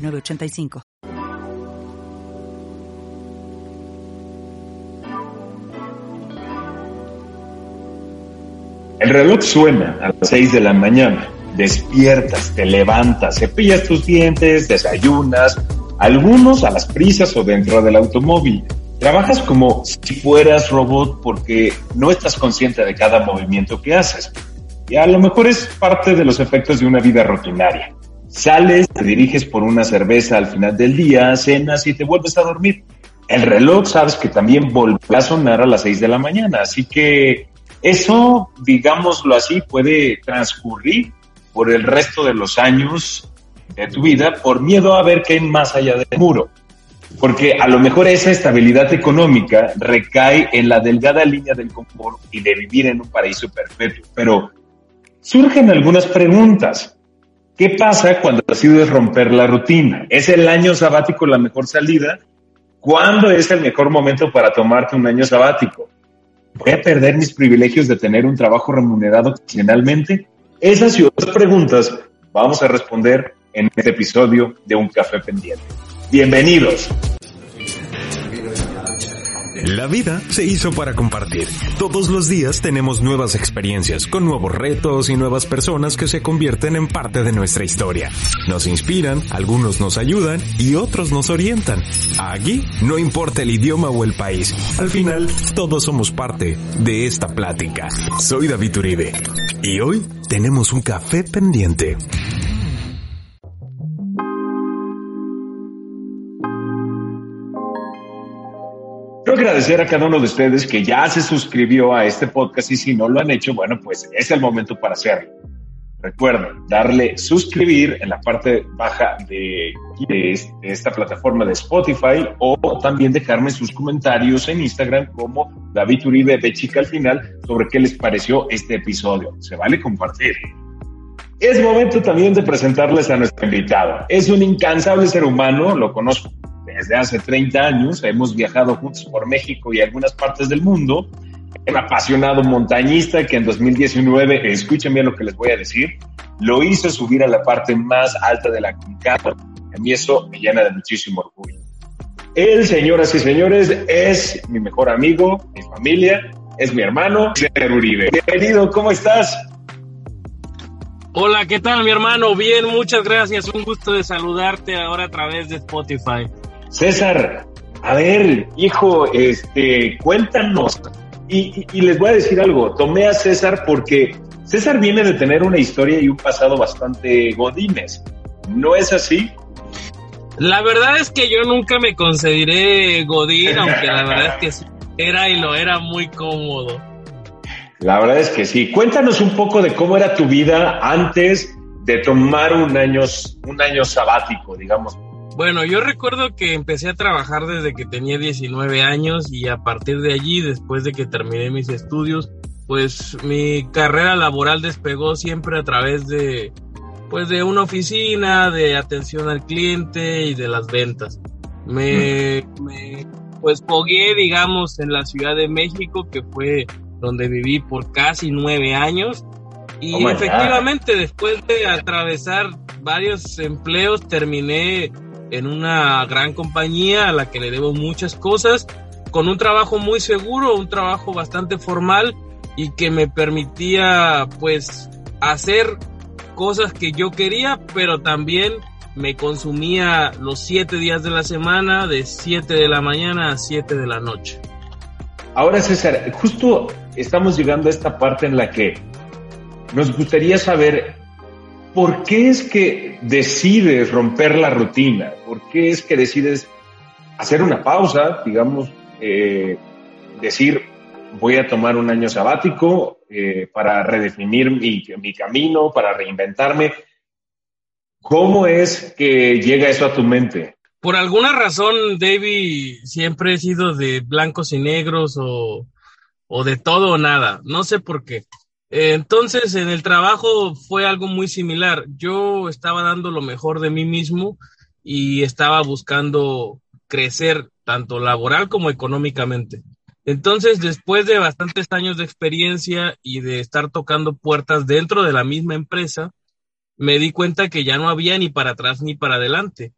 906985. El reloj suena a las 6 de la mañana. Despiertas, te levantas, cepillas tus dientes, desayunas, algunos a las prisas o dentro del automóvil. Trabajas como si fueras robot porque no estás consciente de cada movimiento que haces. Y a lo mejor es parte de los efectos de una vida rutinaria. Sales, te diriges por una cerveza al final del día, cenas y te vuelves a dormir. El reloj sabes que también volverá a sonar a las 6 de la mañana, así que eso, digámoslo así, puede transcurrir por el resto de los años de tu vida por miedo a ver qué hay más allá del muro. Porque a lo mejor esa estabilidad económica recae en la delgada línea del confort y de vivir en un paraíso perpetuo. Pero surgen algunas preguntas. ¿Qué pasa cuando decides romper la rutina? ¿Es el año sabático la mejor salida? ¿Cuándo es el mejor momento para tomarte un año sabático? ¿Voy a perder mis privilegios de tener un trabajo remunerado ocasionalmente? Esas y otras preguntas vamos a responder en este episodio de Un Café Pendiente. Bienvenidos. La vida se hizo para compartir. Todos los días tenemos nuevas experiencias, con nuevos retos y nuevas personas que se convierten en parte de nuestra historia. Nos inspiran, algunos nos ayudan y otros nos orientan. Aquí no importa el idioma o el país. Al final, todos somos parte de esta plática. Soy David Uribe. Y hoy tenemos un café pendiente. Agradecer a cada uno de ustedes que ya se suscribió a este podcast y si no lo han hecho, bueno, pues es el momento para hacerlo. Recuerden darle suscribir en la parte baja de, de, esta plataforma de Spotify o también dejarme sus comentarios en Instagram como David Uribe de Chica al final sobre qué les pareció este episodio. Se vale compartir. Es momento también de presentarles a nuestro invitado. Es un incansable ser humano, lo conozco desde hace 30 años, hemos viajado juntos por México y algunas partes del mundo. Un apasionado montañista que en 2019, escuchen bien lo que les voy a decir, lo hizo subir a la parte más alta de la Concagua. A mí eso me llena de muchísimo orgullo. Él, señoras y señores, es mi mejor amigo, mi familia, es mi hermano, César Uribe. Bienvenido, ¿cómo estás? Hola, ¿qué tal mi hermano? Bien, muchas gracias. Un gusto de saludarte ahora a través de Spotify. César, a ver, hijo, este, cuéntanos. Y, y, les voy a decir algo, tomé a César porque César viene de tener una historia y un pasado bastante godines. ¿No es así? La verdad es que yo nunca me concederé godín, aunque la verdad es que era y lo era muy cómodo. La verdad es que sí. Cuéntanos un poco de cómo era tu vida antes de tomar un año, un año sabático, digamos, bueno, yo recuerdo que empecé a trabajar desde que tenía 19 años y a partir de allí, después de que terminé mis estudios, pues mi carrera laboral despegó siempre a través de pues de una oficina, de atención al cliente y de las ventas. Me, me pues pogué, digamos, en la Ciudad de México, que fue donde viví por casi nueve años. Y oh efectivamente, después de atravesar varios empleos, terminé en una gran compañía a la que le debo muchas cosas, con un trabajo muy seguro, un trabajo bastante formal y que me permitía pues hacer cosas que yo quería, pero también me consumía los siete días de la semana, de 7 de la mañana a 7 de la noche. Ahora César, justo estamos llegando a esta parte en la que nos gustaría saber ¿por qué es que decides romper la rutina? ¿Por qué es que decides hacer una pausa, digamos, eh, decir, voy a tomar un año sabático eh, para redefinir mi, mi, camino, para reinventarme? ¿Cómo es que llega eso a tu mente? Por alguna razón, David, siempre he sido de blancos y negros o, o de todo o nada. No sé por qué. Entonces, en el trabajo fue algo muy similar. Yo estaba dando lo mejor de mí mismo y estaba buscando crecer tanto laboral como económicamente. Entonces, después de bastantes años de experiencia y de estar tocando puertas dentro de la misma empresa, me di cuenta que ya no había ni para atrás ni para adelante.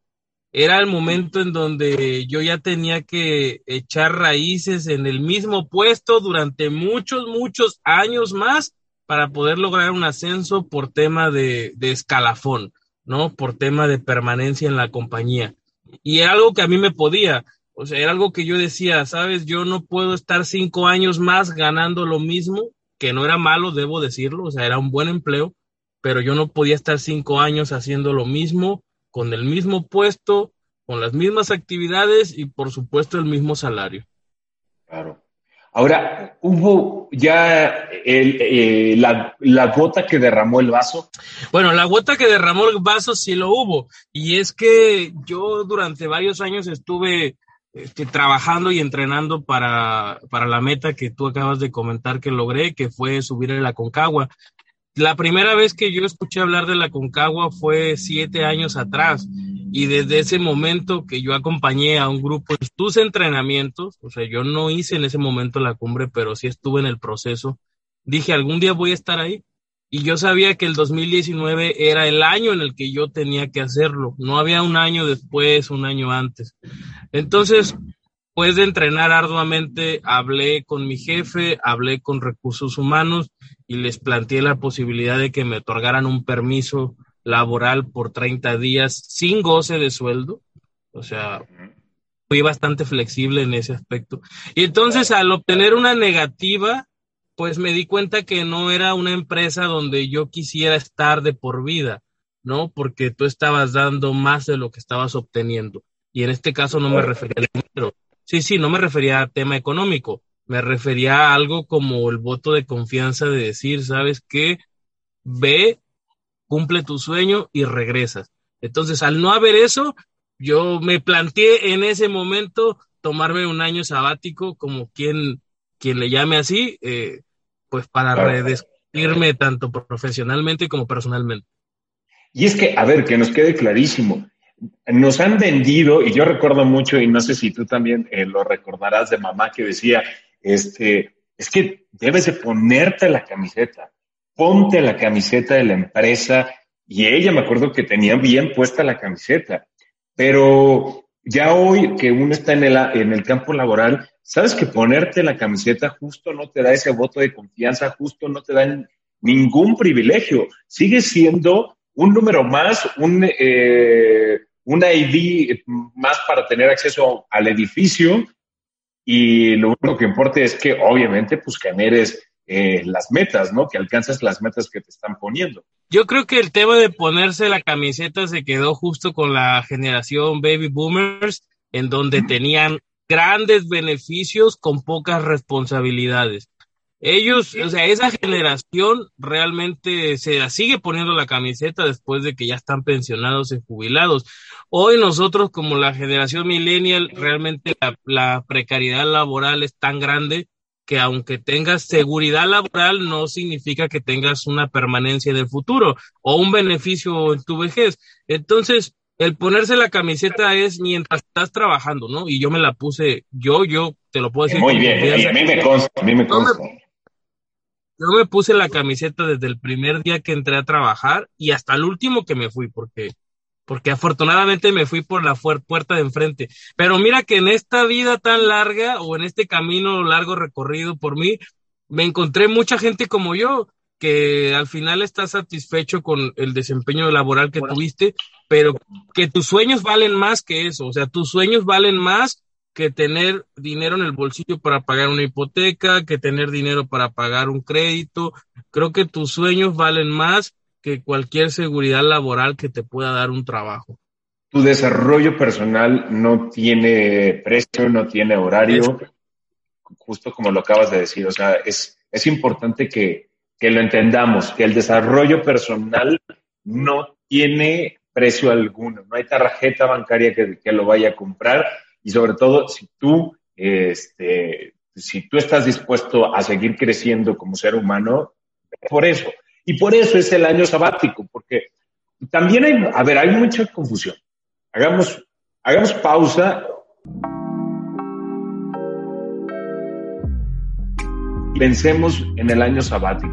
Era el momento en donde yo ya tenía que echar raíces en el mismo puesto durante muchos, muchos años más para poder lograr un ascenso por tema de, escalafón, ¿no? Por tema de permanencia en la compañía. Y era algo que a mí me podía. O sea, era algo que yo decía, sabes, yo no puedo estar cinco años más ganando lo mismo, que no era malo, debo decirlo, o sea, era un buen empleo, pero yo no podía estar cinco años haciendo lo mismo, con el mismo puesto, con las mismas actividades y por supuesto el mismo salario. Claro. Ahora, ¿hubo ya eh, la, la, gota que derramó el vaso? Bueno, la gota que derramó el vaso sí lo hubo. Y es que yo durante varios años estuve este, trabajando y entrenando para, para la meta que tú acabas de comentar que logré, que fue subir a la Concagua. La primera vez que yo escuché hablar de la Concagua fue siete años atrás y desde ese momento que yo acompañé a un grupo en tus entrenamientos, o sea, yo no hice en ese momento la cumbre, pero sí estuve en el proceso, dije, algún día voy a estar ahí. Y yo sabía que el 2019 era el año en el que yo tenía que hacerlo. No había un año después, un año antes. Entonces, después de entrenar arduamente, hablé con mi jefe, hablé con recursos humanos y les planteé la posibilidad de que me otorgaran un permiso laboral por 30 días sin goce de sueldo. O sea, fui bastante flexible en ese aspecto. Y entonces al obtener una negativa, pues me di cuenta que no era una empresa donde yo quisiera estar de por vida, ¿no? Porque tú estabas dando más de lo que estabas obteniendo. Y en este caso no me refería al dinero, Sí, sí, no me refería a tema económico, me refería a algo como el voto de confianza de decir, ¿sabes qué? Ve, cumple tu sueño y regresas. Entonces, al no haber eso, yo me planteé en ese momento tomarme un año sabático, como quien, quien le llame así, eh, pues para redescubrirme tanto profesionalmente como personalmente. Y es que, a ver, que nos quede clarísimo, nos han vendido, y yo recuerdo mucho, y no sé si tú también eh, lo recordarás de mamá que decía, este, es que debes de ponerte la camiseta, ponte la camiseta de la empresa, y ella me acuerdo que tenía bien puesta la camiseta, pero ya hoy que uno está en el, en el campo laboral, sabes que ponerte la camiseta justo no te da ese voto de confianza, justo no te da ningún privilegio, sigue siendo un número más, un... Eh, una ID más para tener acceso al edificio. Y lo único que importa es que obviamente pues generes eh, las metas, ¿no? Que alcances las metas que te están poniendo. Yo creo que el tema de ponerse la camiseta se quedó justo con la generación baby boomers, en donde tenían grandes beneficios con pocas responsabilidades. Ellos, o sea, esa generación realmente se sigue poniendo la camiseta después de que ya están pensionados y jubilados. Hoy nosotros como la generación millennial, realmente la, precariedad laboral es tan grande que aunque tengas seguridad laboral no significa que tengas una permanencia en el futuro o un beneficio en tu vejez. Entonces, el ponerse la camiseta es mientras estás trabajando, ¿no? Y yo me la puse, yo, yo te lo puedo decir. Muy bien, a mí me consta, a mí me consta. Yo me puse la camiseta desde el primer día que entré a trabajar y hasta el último que me fui, porque, porque afortunadamente me fui por la puerta de enfrente. Pero mira que en esta vida tan larga o en este camino largo recorrido por mí, me encontré mucha gente como yo, que al final está satisfecho con el desempeño laboral que tuviste, pero que tus sueños valen más que eso, o sea, tus sueños valen más que tener dinero en el bolsillo para pagar una hipoteca, que tener dinero para pagar un crédito. Creo que tus sueños valen más que cualquier seguridad laboral que te pueda dar un trabajo. Tu desarrollo personal no tiene precio, no tiene horario, justo como lo acabas de decir. O sea, es, es importante que, que lo entendamos, que el desarrollo personal no tiene precio alguno, no hay tarjeta bancaria que, que lo vaya a comprar y sobre todo si tú, este, si tú estás dispuesto a seguir creciendo como ser humano, por eso. Y por eso es el año sabático, porque también hay, a ver, hay mucha confusión. Hagamos, hagamos pausa. Y pensemos en el año sabático.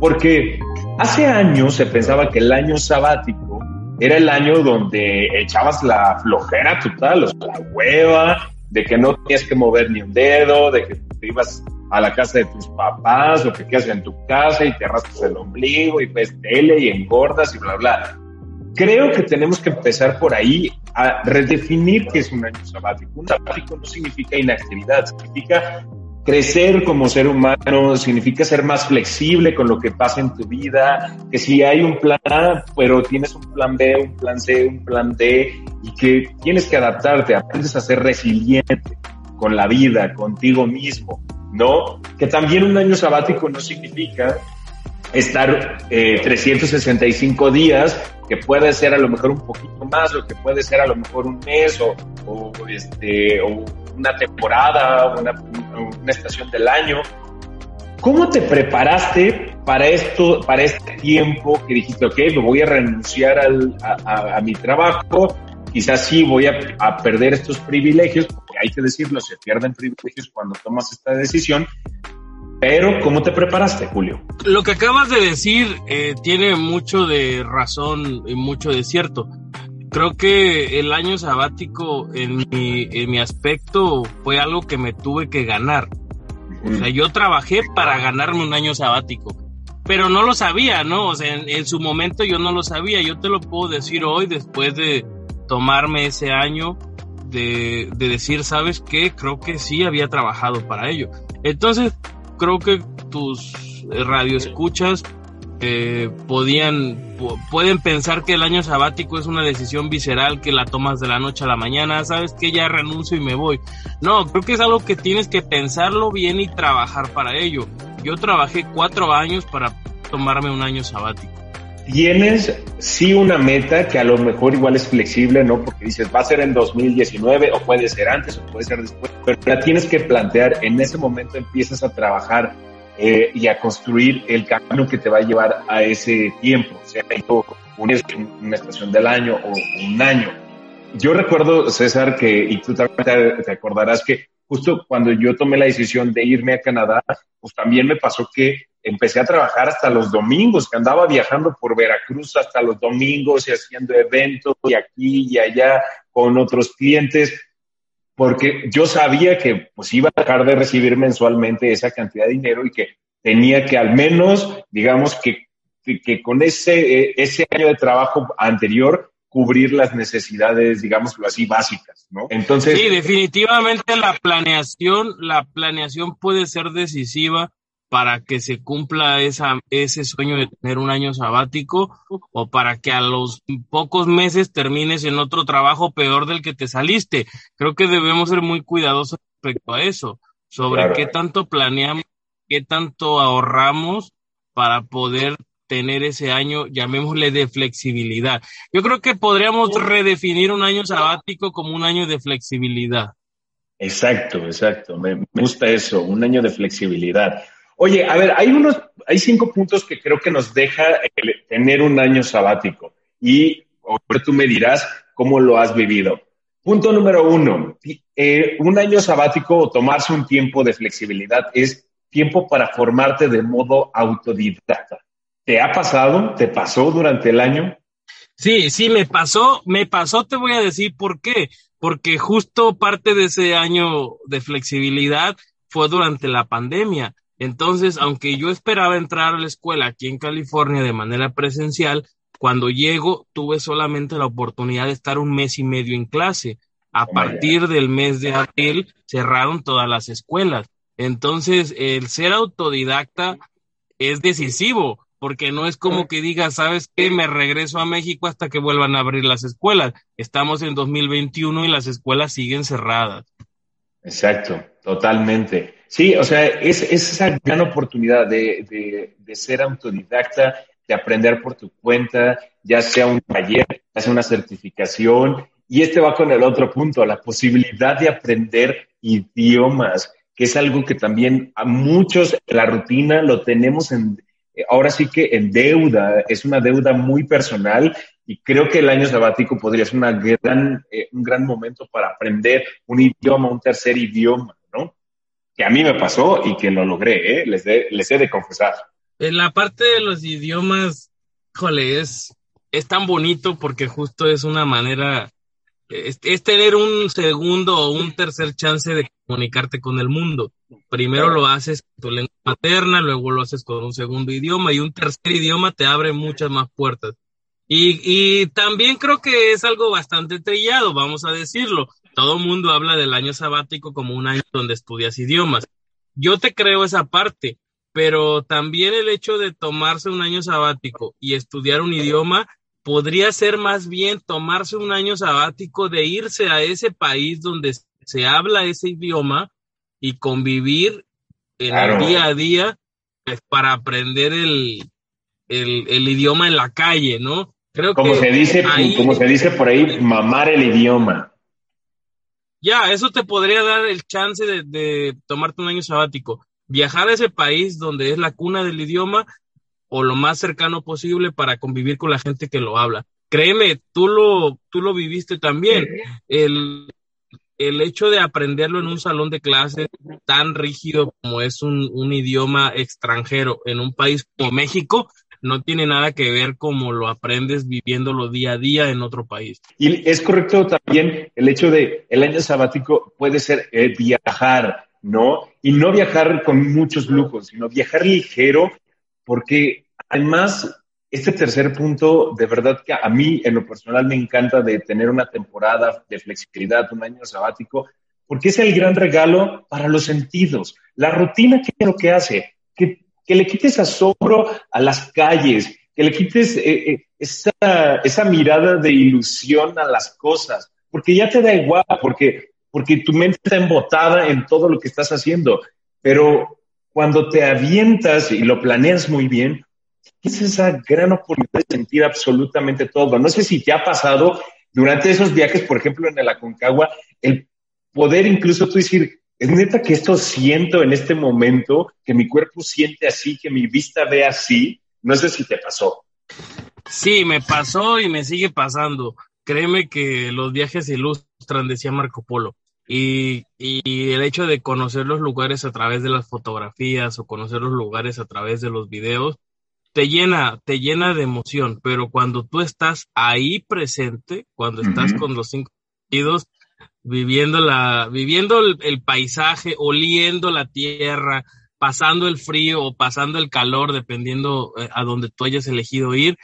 Porque hace años se pensaba que el año sabático era el año donde echabas la flojera total, la hueva, de que no tenías que mover ni un dedo, de que te ibas a la casa de tus papás o que quedas en tu casa y te arrastras el ombligo y ves tele y engordas y bla, bla. Creo que tenemos que empezar por ahí a redefinir qué es un año sabático. Un sabático no significa inactividad, significa crecer como ser humano, significa ser más flexible con lo que pasa en tu vida, que si hay un plan A, pero tienes un plan B, un plan C, un plan D, y que tienes que adaptarte, aprendes a ser resiliente con la vida, contigo mismo, ¿no? Que también un año sabático no significa estar eh, 365 días, que puede ser a lo mejor un poquito más, o que puede ser a lo mejor un mes, o, o este, o una temporada, una, una estación del año. ¿Cómo te preparaste para esto, para este tiempo que dijiste, ok, me voy a renunciar al, a, a, mi trabajo, quizás sí voy a, a, perder estos privilegios, hay que decirlo, se pierden privilegios cuando tomas esta decisión, pero ¿cómo te preparaste, Julio? Lo que acabas de decir eh, tiene mucho de razón y mucho de cierto. Creo que el año sabático en mi, aspecto fue algo que me tuve que ganar. O sea, yo trabajé para ganarme un año sabático, pero no lo sabía, ¿no? O sea, en, su momento yo no lo sabía. Yo te lo puedo decir hoy después de tomarme ese año de, de decir, ¿sabes qué? Creo que sí había trabajado para ello. Entonces, creo que tus radioescuchas eh, podían pueden pensar que el año sabático es una decisión visceral que la tomas de la noche a la mañana, sabes que ya renuncio y me voy. No, creo que es algo que tienes que pensarlo bien y trabajar para ello. Yo trabajé cuatro años para tomarme un año sabático. Tienes sí una meta que a lo mejor igual es flexible, ¿no? Porque dices, va a ser en 2019 o puede ser antes o puede ser después, pero la tienes que plantear, en ese momento empiezas a trabajar eh, y a construir el camino que te va a llevar a ese tiempo, sea un, una estación del año o un año. Yo recuerdo, César, que, y tú también te acordarás que justo cuando yo tomé la decisión de irme a Canadá, pues también me pasó que empecé a trabajar hasta los domingos, que andaba viajando por Veracruz hasta los domingos y haciendo eventos y aquí y allá con otros clientes porque yo sabía que pues iba a dejar de recibir mensualmente esa cantidad de dinero y que tenía que al menos, digamos, que, que, con ese, ese año de trabajo anterior cubrir las necesidades, digámoslo así, básicas, ¿no? Entonces. Sí, definitivamente la planeación, la planeación puede ser decisiva para que se cumpla esa, ese sueño de tener un año sabático o para que a los pocos meses termines en otro trabajo peor del que te saliste. Creo que debemos ser muy cuidadosos respecto a eso, sobre claro. qué tanto planeamos, qué tanto ahorramos para poder tener ese año, llamémosle de flexibilidad. Yo creo que podríamos redefinir un año sabático como un año de flexibilidad. Exacto, exacto. Me, me gusta eso, un año de flexibilidad. Oye, a ver, hay unos, hay cinco puntos que creo que nos deja tener un año sabático y tú me dirás cómo lo has vivido. Punto número uno, eh, un año sabático o tomarse un tiempo de flexibilidad es tiempo para formarte de modo autodidacta. ¿Te ha pasado? ¿Te pasó durante el año? Sí, sí, me pasó, me pasó, te voy a decir por qué. Porque justo parte de ese año de flexibilidad fue durante la pandemia. Entonces, aunque yo esperaba entrar a la escuela aquí en California de manera presencial, cuando llego tuve solamente la oportunidad de estar un mes y medio en clase. A oh partir del mes de abril cerraron todas las escuelas. Entonces, el ser autodidacta es decisivo, porque no es como que diga, ¿sabes qué? Me regreso a México hasta que vuelvan a abrir las escuelas. Estamos en 2021 y las escuelas siguen cerradas. Exacto, totalmente. Sí, o sea, es, es esa gran oportunidad de, de, de, ser autodidacta, de aprender por tu cuenta, ya sea un taller, ya sea una certificación. Y este va con el otro punto, la posibilidad de aprender idiomas, que es algo que también a muchos la rutina lo tenemos en, ahora sí que en deuda, es una deuda muy personal y creo que el año sabático podría ser una gran, eh, un gran momento para aprender un idioma, un tercer idioma, ¿no? Que a mí me pasó y que lo logré, ¿eh? les, les he de confesar. En la parte de los idiomas, híjole, es, es tan bonito porque justo es una manera, es, tener un segundo o un tercer chance de comunicarte con el mundo. Primero lo haces con tu lengua materna, luego lo haces con un segundo idioma y un tercer idioma te abre muchas más puertas. Y, y también creo que es algo bastante trillado, vamos a decirlo. Todo el mundo habla del año sabático como un año donde estudias idiomas. Yo te creo esa parte, pero también el hecho de tomarse un año sabático y estudiar un idioma podría ser más bien tomarse un año sabático de irse a ese país donde se habla ese idioma y convivir en el día a día pues, para aprender el, el, idioma en la calle, ¿no? Creo como se dice, como se dice por ahí, mamar el idioma. Ya, eso te podría dar el chance de, de tomarte un año sabático viajar a ese país donde es la cuna del idioma o lo más cercano posible para convivir con la gente que lo habla. Créeme, tú lo, tú lo viviste también. El, el hecho de aprenderlo en un salón de clases tan rígido como es un, un, idioma extranjero en un país como México no tiene nada que ver como lo aprendes viviéndolo día a día en otro país. Y es correcto también el hecho de el año sabático puede ser eh, viajar, ¿no? Y no viajar con muchos lujos, sino viajar ligero, porque además, este tercer punto, de verdad que a mí en lo personal me encanta de tener una temporada de flexibilidad, un año sabático, porque es el gran regalo para los sentidos. La rutina, ¿qué es lo que hace? Que, que le quites asombro a las calles, que le quites eh, eh, esa, esa mirada de ilusión a las cosas, porque ya te da igual, porque porque tu mente está embotada en todo lo que estás haciendo. Pero cuando te avientas y lo planeas muy bien, es esa gran oportunidad de sentir absolutamente todo. No sé si te ha pasado durante esos viajes, por ejemplo, en el Aconcagua, el poder incluso tú decir, es neta que esto siento en este momento, que mi cuerpo siente así, que mi vista ve así. No sé si te pasó. Sí, me pasó y me sigue pasando. Créeme que los viajes ilustran, decía Marco Polo. Y, y, el hecho de conocer los lugares a través de las fotografías o conocer los lugares a través de los videos, te llena, te llena de emoción, pero cuando tú estás ahí presente, cuando estás con los cinco sentidos, viviendo la, viviendo el, paisaje, oliendo la tierra, pasando el frío o pasando el calor, dependiendo eh, a donde tú hayas elegido ir,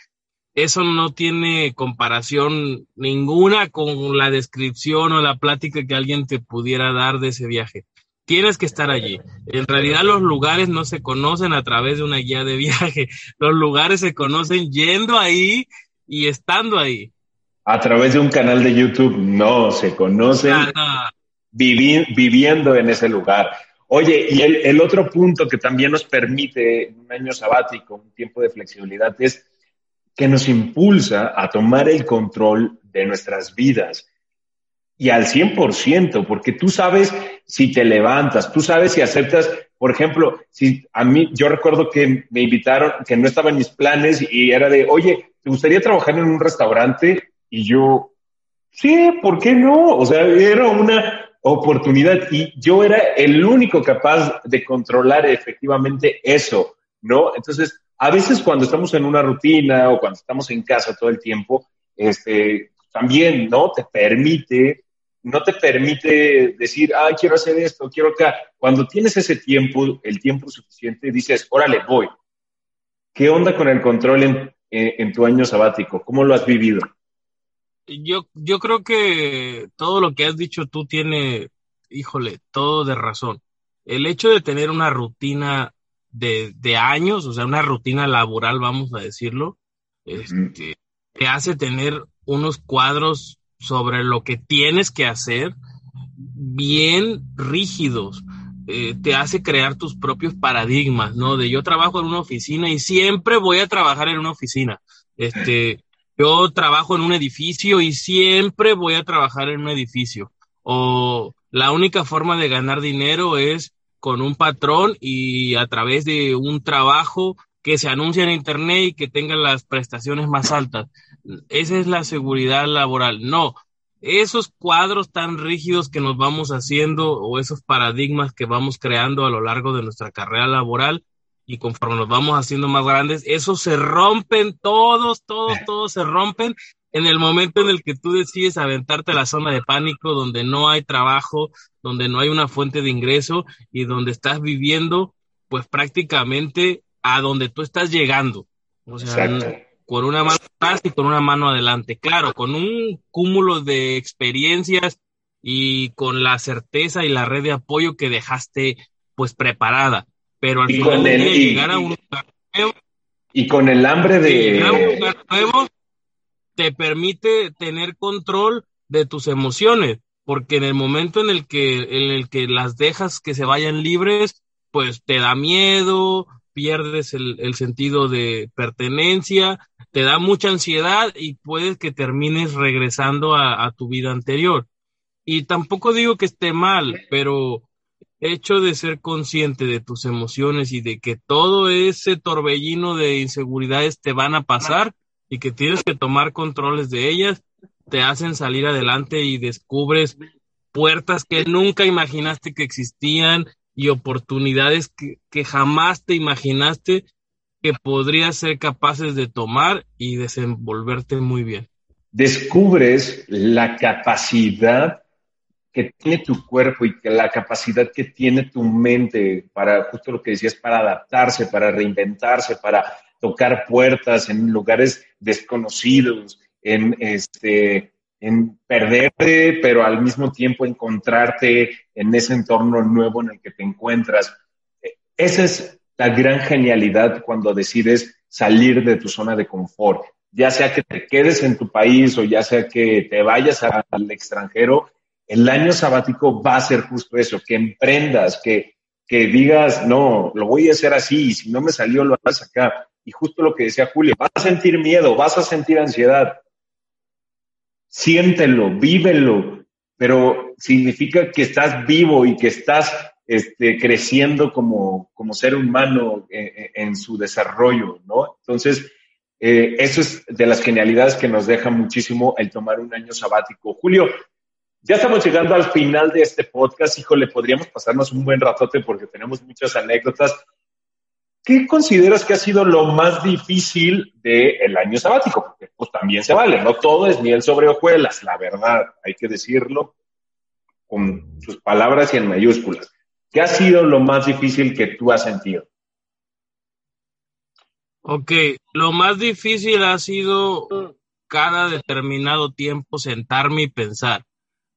eso no tiene comparación ninguna con la descripción o la plática que alguien te pudiera dar de ese viaje. Tienes que estar allí. En realidad los lugares no se conocen a través de una guía de viaje. Los lugares se conocen yendo ahí y estando ahí. A través de un canal de YouTube no, se conocen viviendo en ese lugar. Oye, y el, el otro punto que también nos permite un año sabático, un tiempo de flexibilidad, es que nos impulsa a tomar el control de nuestras vidas y al 100%, porque tú sabes si te levantas, tú sabes si aceptas, por ejemplo, si a mí, yo recuerdo que me invitaron, que no estaba en mis planes y era de, oye, ¿te gustaría trabajar en un restaurante? Y yo, sí, ¿por qué no? O sea, era una oportunidad y yo era el único capaz de controlar efectivamente eso, ¿no? Entonces, a veces cuando estamos en una rutina o cuando estamos en casa todo el tiempo, este, también, ¿no? Te permite, no te permite decir, ah, quiero hacer esto, quiero acá. Cuando tienes ese tiempo, el tiempo suficiente, dices, órale, voy. ¿Qué onda con el control en, en, tu año sabático? ¿Cómo lo has vivido? Yo, yo creo que todo lo que has dicho tú tiene, híjole, todo de razón. El hecho de tener una rutina de, años, o sea, una rutina laboral, vamos a decirlo, este, te hace tener unos cuadros sobre lo que tienes que hacer bien rígidos. Eh, te hace crear tus propios paradigmas, ¿no? De yo trabajo en una oficina y siempre voy a trabajar en una oficina. Este, yo trabajo en un edificio y siempre voy a trabajar en un edificio. O la única forma de ganar dinero es con un patrón y a través de un trabajo que se anuncia en Internet y que tenga las prestaciones más altas. Esa es la seguridad laboral. No, esos cuadros tan rígidos que nos vamos haciendo o esos paradigmas que vamos creando a lo largo de nuestra carrera laboral y conforme nos vamos haciendo más grandes, esos se rompen todos, todos, todos se rompen en el momento en el que tú decides aventarte a la zona de pánico, donde no hay trabajo, donde no hay una fuente de ingreso y donde estás viviendo, pues prácticamente a donde tú estás llegando. O sea, con una mano atrás y con una mano adelante. Claro, con un cúmulo de experiencias y con la certeza y la red de apoyo que dejaste pues preparada. Pero al final de llegar a un lugar nuevo. Y con el hambre de. Llegar a un lugar nuevo te permite tener control de tus emociones. Porque en el momento en el que, en el que las dejas que se vayan libres, pues te da miedo, pierdes el, sentido de pertenencia, te da mucha ansiedad y puedes que termines regresando a, a, tu vida anterior. Y tampoco digo que esté mal, pero hecho de ser consciente de tus emociones y de que todo ese torbellino de inseguridades te van a pasar y que tienes que tomar controles de ellas, te hacen salir adelante y descubres puertas que nunca imaginaste que existían y oportunidades que, que jamás te imaginaste que podrías ser capaces de tomar y desenvolverte muy bien. Descubres la capacidad que tiene tu cuerpo y que la capacidad que tiene tu mente para, justo lo que decías, para adaptarse, para reinventarse, para tocar puertas en lugares desconocidos, en este, en perderte, pero al mismo tiempo encontrarte en ese entorno nuevo en el que te encuentras. Esa es la gran genialidad cuando decides salir de tu zona de confort, ya sea que te quedes en tu país o ya sea que te vayas al extranjero, el año sabático va a ser justo eso, que emprendas, que, que digas, no, lo voy a hacer así, y si no me salió, lo vas acá. Y justo lo que decía Julio, vas a sentir miedo, vas a sentir ansiedad, siéntelo, vívelo, pero significa que estás vivo y que estás este, creciendo como, como ser humano en, eh, en su desarrollo, ¿no? Entonces, eh, eso es de las genialidades que nos deja muchísimo el tomar un año sabático. Julio, ya estamos llegando al final de este podcast. Híjole, podríamos pasarnos un buen ratote porque tenemos muchas anécdotas. ¿Qué consideras que ha sido lo más difícil del año sabático? Porque pues también se vale, no todo es miel sobre hojuelas, la verdad, hay que decirlo con sus palabras y en mayúsculas. ¿Qué ha sido lo más difícil que tú has sentido? Ok, lo más difícil ha sido cada determinado tiempo sentarme y pensar,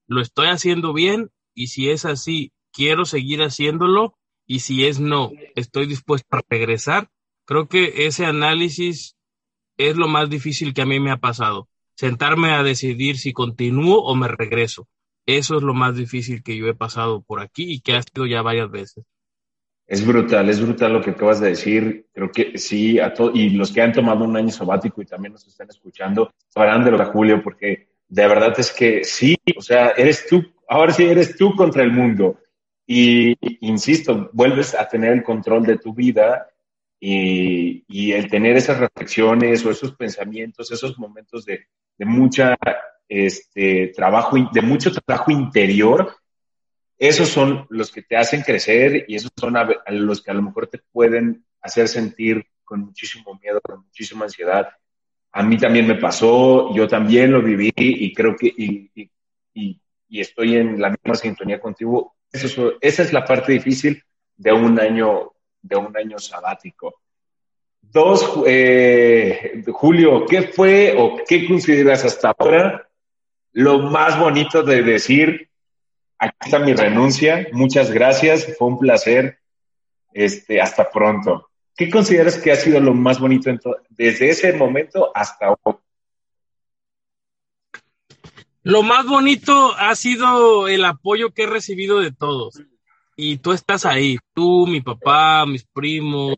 ¿lo estoy haciendo bien? Y si es así, ¿quiero seguir haciéndolo? Y si es no, estoy dispuesto a regresar. Creo que ese análisis es lo más difícil que a mí me ha pasado. Sentarme a decidir si continúo o me regreso. Eso es lo más difícil que yo he pasado por aquí y que ha sido ya varias veces. Es brutal, es brutal lo que acabas de decir. Creo que sí, a y los que han tomado un año sabático y también nos están escuchando, sabrán de lo Julio, porque de verdad es que sí, o sea, eres tú, ahora sí eres tú contra el mundo. Y, insisto, vuelves a tener el control de tu vida y, y, el tener esas reflexiones o esos pensamientos, esos momentos de, de mucha este, trabajo, de mucho trabajo interior, esos son los que te hacen crecer y esos son a, a los que a lo mejor te pueden hacer sentir con muchísimo miedo, con muchísima ansiedad. A mí también me pasó, yo también lo viví y creo que y, y, y estoy en la misma sintonía contigo esa es la parte difícil de un año, de un año sabático. Dos, eh, Julio, ¿qué fue o qué consideras hasta ahora lo más bonito de decir, aquí está mi renuncia, muchas gracias, fue un placer, este, hasta pronto? ¿Qué consideras que ha sido lo más bonito desde ese momento hasta hoy? Lo más bonito ha sido el apoyo que he recibido de todos. Y tú estás ahí, tú, mi papá, mis primos,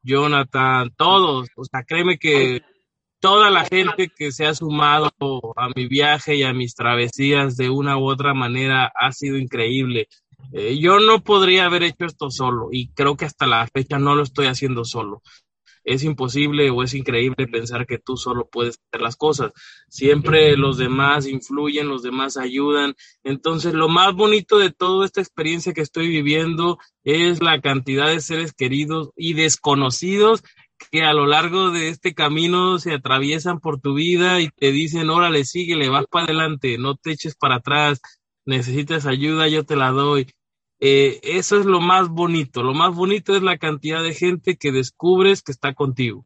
Jonathan, todos. O sea, créeme que toda la gente que se ha sumado a mi viaje y a mis travesías de una u otra manera ha sido increíble. Eh, yo no podría haber hecho esto solo y creo que hasta la fecha no lo estoy haciendo solo. Es imposible o es increíble pensar que tú solo puedes hacer las cosas. Siempre los demás influyen, los demás ayudan. Entonces, lo más bonito de toda esta experiencia que estoy viviendo es la cantidad de seres queridos y desconocidos que a lo largo de este camino se atraviesan por tu vida y te dicen, órale, síguele, vas para adelante, no te eches para atrás, necesitas ayuda, yo te la doy. Eh, eso es lo más bonito, lo más bonito es la cantidad de gente que descubres que está contigo.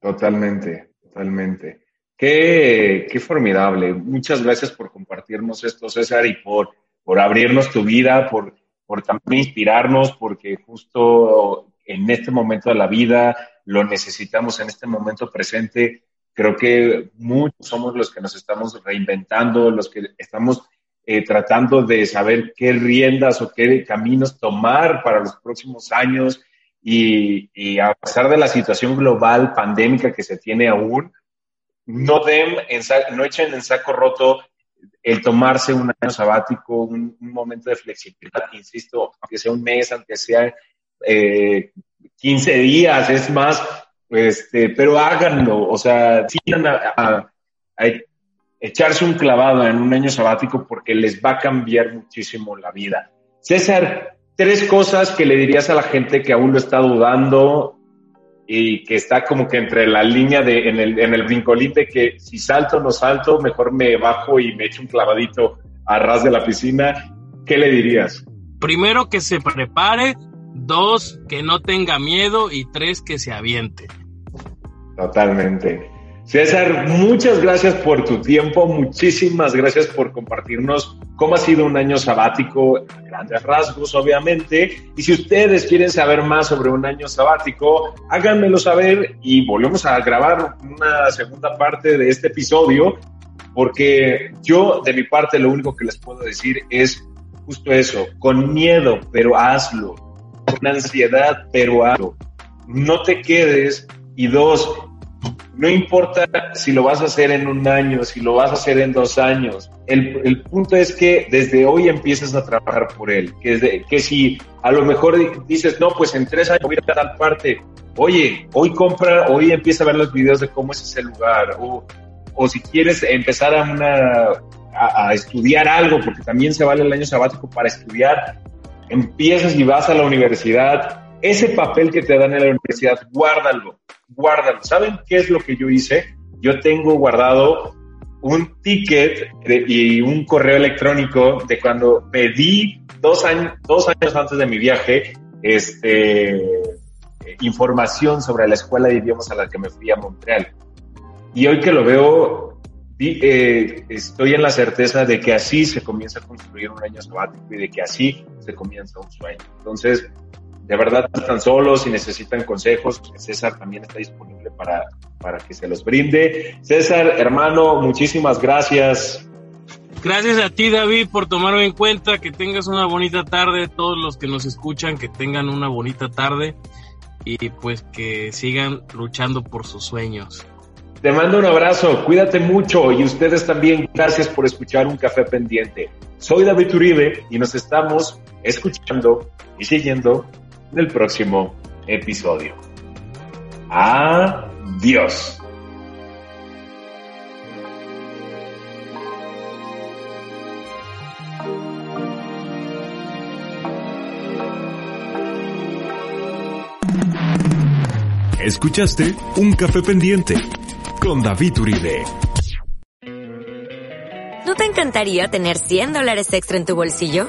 Totalmente, totalmente. Qué, qué formidable. Muchas gracias por compartirnos esto, César, y por, por abrirnos tu vida, por, por también inspirarnos, porque justo en este momento de la vida, lo necesitamos en este momento presente. Creo que muchos somos los que nos estamos reinventando, los que estamos eh, tratando de saber qué riendas o qué caminos tomar para los próximos años y, a pesar de la situación global pandémica que se tiene aún, no, den no echen en saco roto el tomarse un año sabático, un, momento de flexibilidad, insisto, aunque sea un mes, aunque sea eh, 15 días, es más, este, pero háganlo, o sea, sigan a, echarse un clavado en un año sabático porque les va a cambiar muchísimo la vida. César, tres cosas que le dirías a la gente que aún lo está dudando y que está como que entre la línea de, en el, en el brincolite que si salto o no salto, mejor me bajo y me echo un clavadito a ras de la piscina. ¿Qué le dirías? Primero que se prepare, dos, que no tenga miedo y tres, que se aviente. Totalmente. César, muchas gracias por tu tiempo, muchísimas gracias por compartirnos cómo ha sido un año sabático, a grandes rasgos, obviamente. Y si ustedes quieren saber más sobre un año sabático, háganmelo saber y volvemos a grabar una segunda parte de este episodio, porque yo, de mi parte, lo único que les puedo decir es justo eso, con miedo, pero hazlo con ansiedad, pero algo. No te quedes. Y dos, no importa si lo vas a hacer en un año, si lo vas a hacer en dos años. El, el punto es que desde hoy empiezas a trabajar por él. Que, que si a lo mejor dices, no, pues en tres años voy a tal parte. Oye, hoy compra, hoy empieza a ver los videos de cómo es ese lugar. O, o si quieres empezar a, una, a, a estudiar algo, porque también se vale el año sabático para estudiar, empiezas y vas a la universidad, ese papel que te dan en la universidad, guárdalo, guárdalo. ¿Saben qué es lo que yo hice? Yo tengo guardado un ticket y un correo electrónico de cuando pedí dos años, dos años antes de mi viaje, este, información sobre la escuela de idiomas a la que me fui a Montreal. Y hoy que lo veo, eh, estoy en la certeza de que así se comienza a construir un año sabático y de que así se comienza un sueño. Entonces, de verdad, están solos y necesitan consejos. César también está disponible para, para que se los brinde. César, hermano, muchísimas gracias. Gracias a ti, David, por tomarme en cuenta. Que tengas una bonita tarde. Todos los que nos escuchan, que tengan una bonita tarde. Y pues que sigan luchando por sus sueños. Te mando un abrazo, cuídate mucho y ustedes también, gracias por escuchar un café pendiente. Soy David Uribe y nos estamos escuchando y siguiendo en el próximo episodio. Adiós. Escuchaste un café pendiente con David Uribe. ¿No te encantaría tener 100 dólares extra en tu bolsillo?